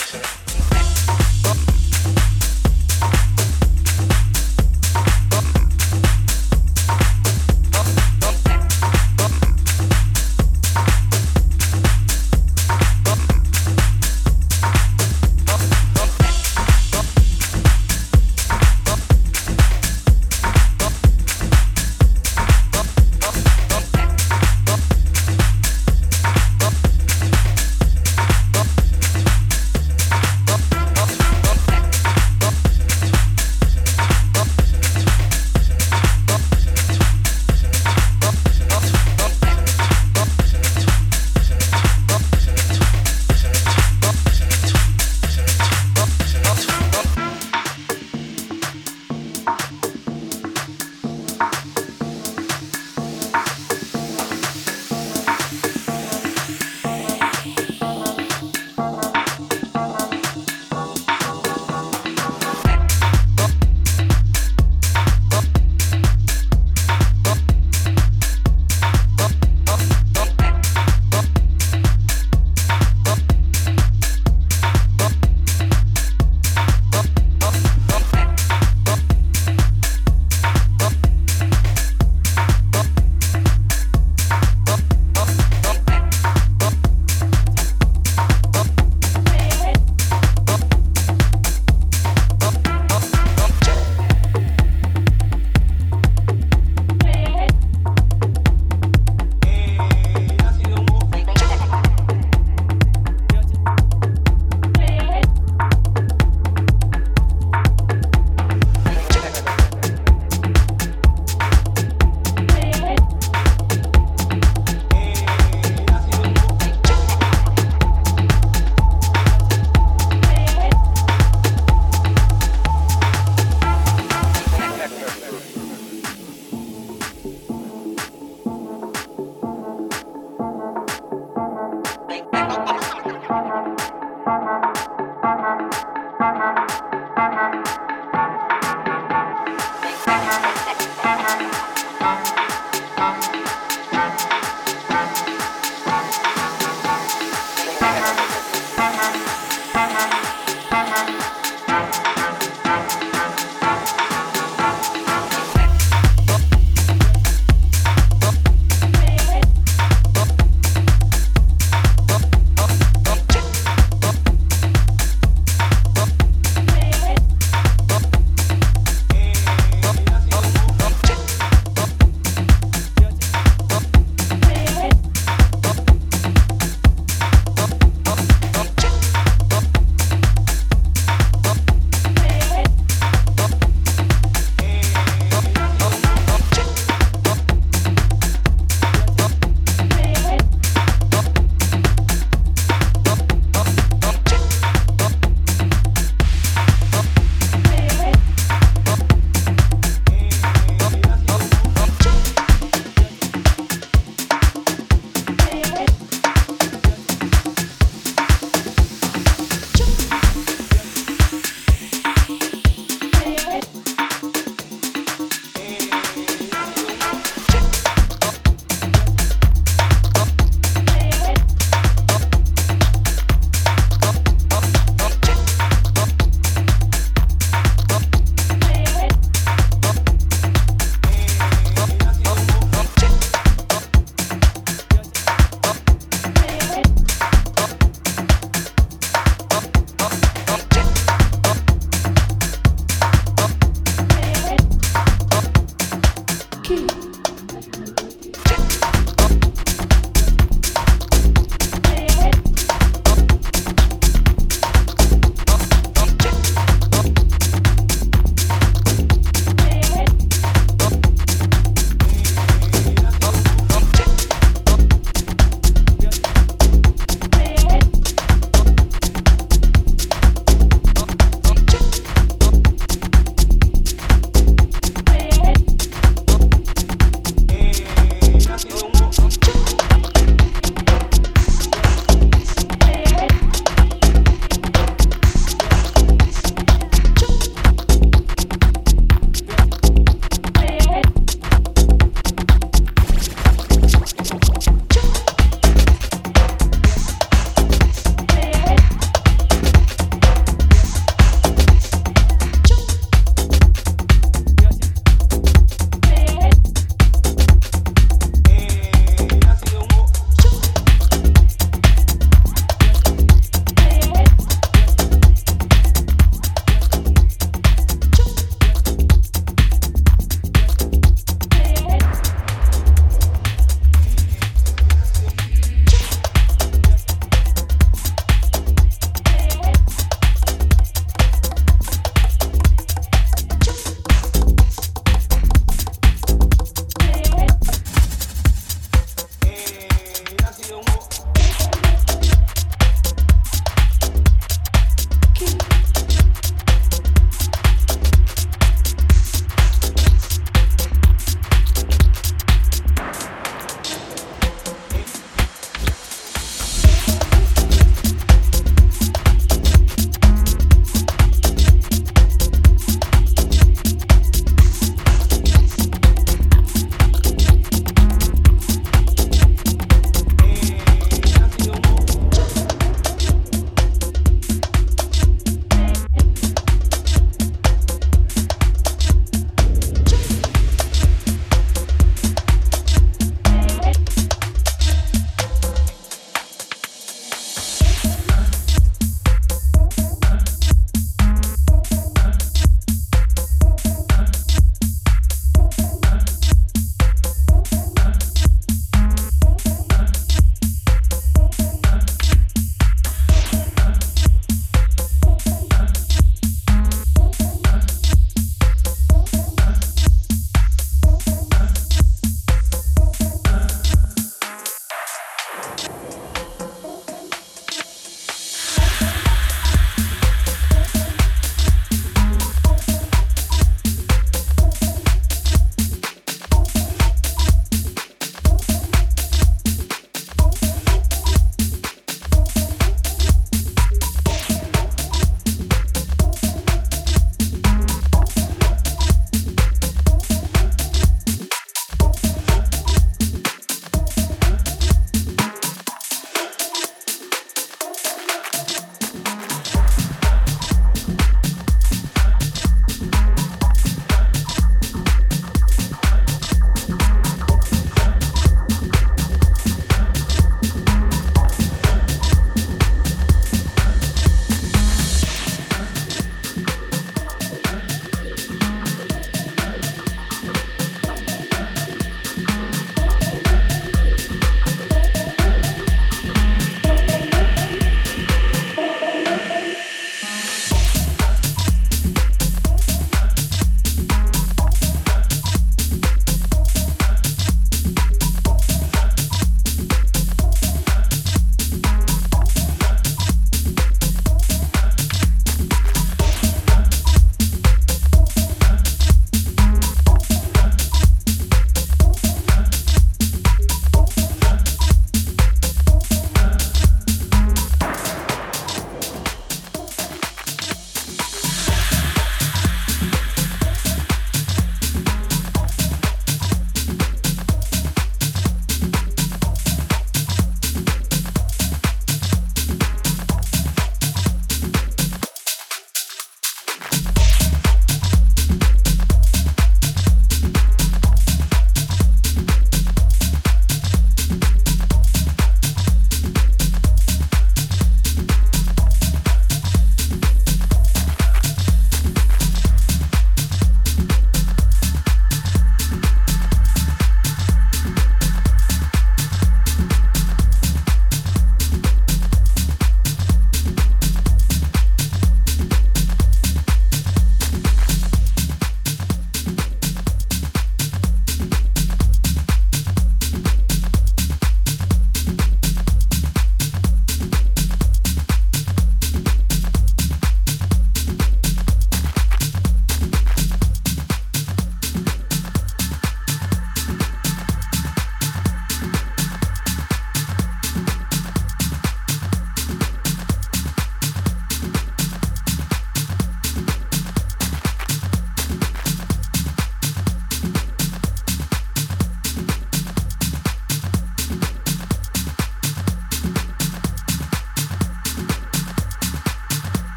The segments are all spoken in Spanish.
sir, sir.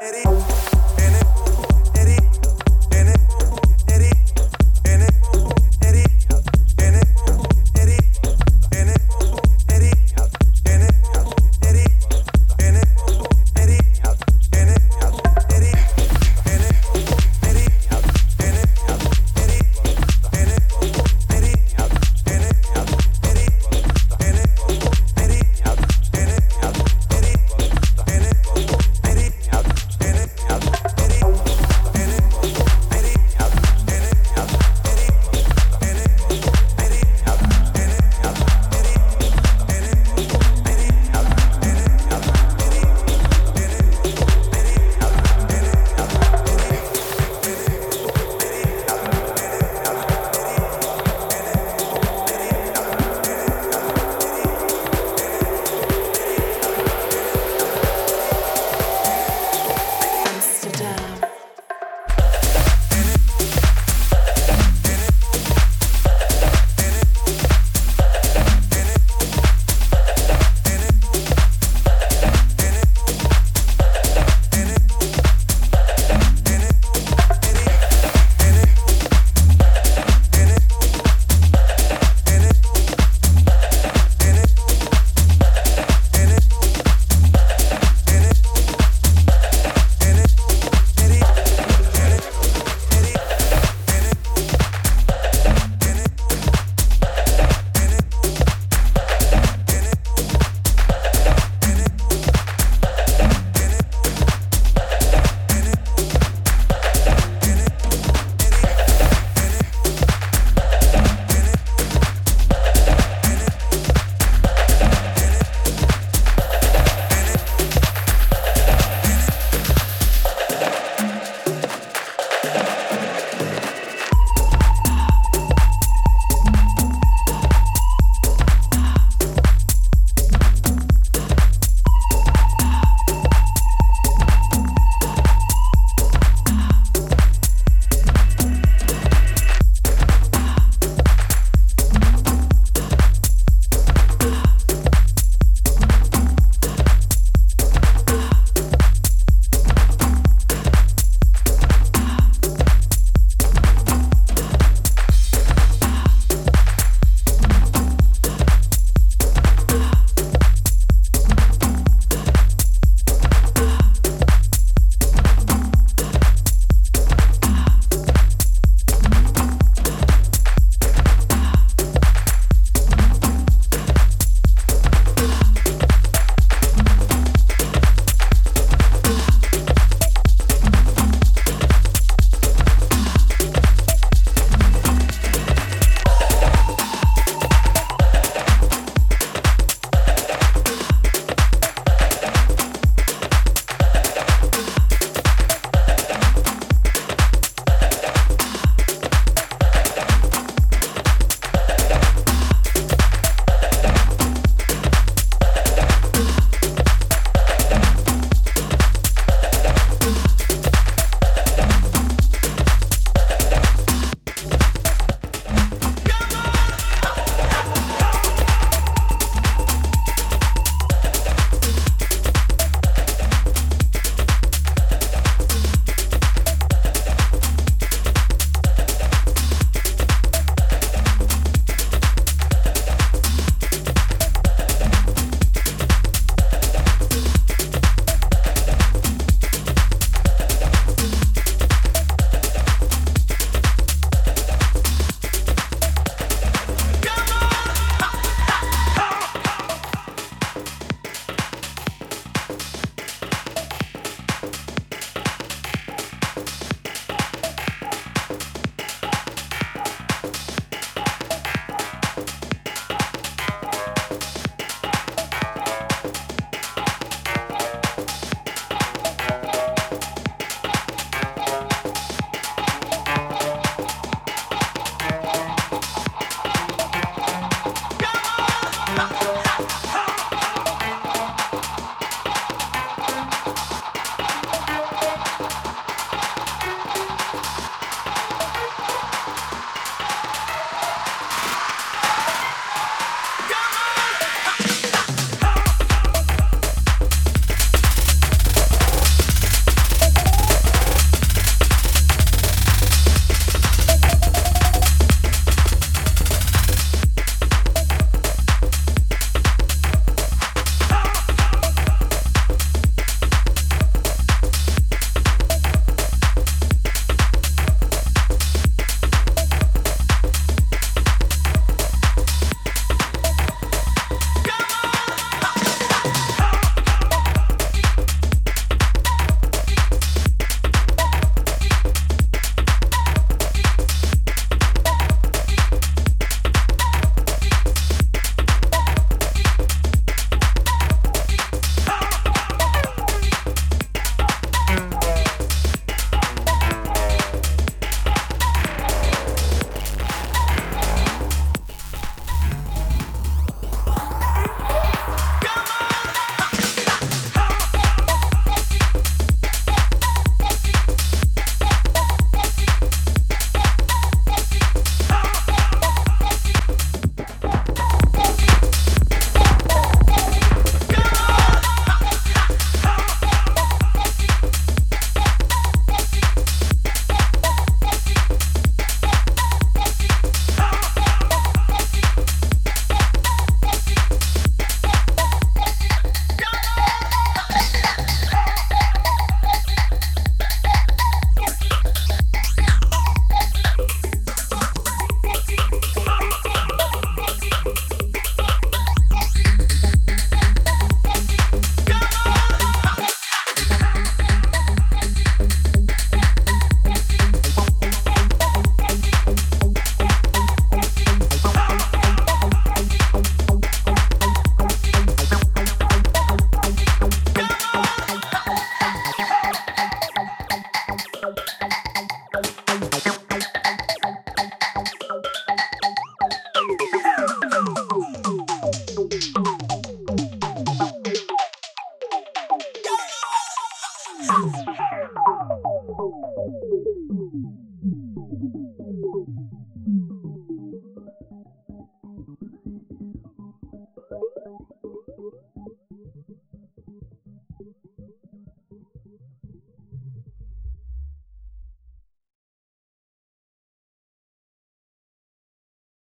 eres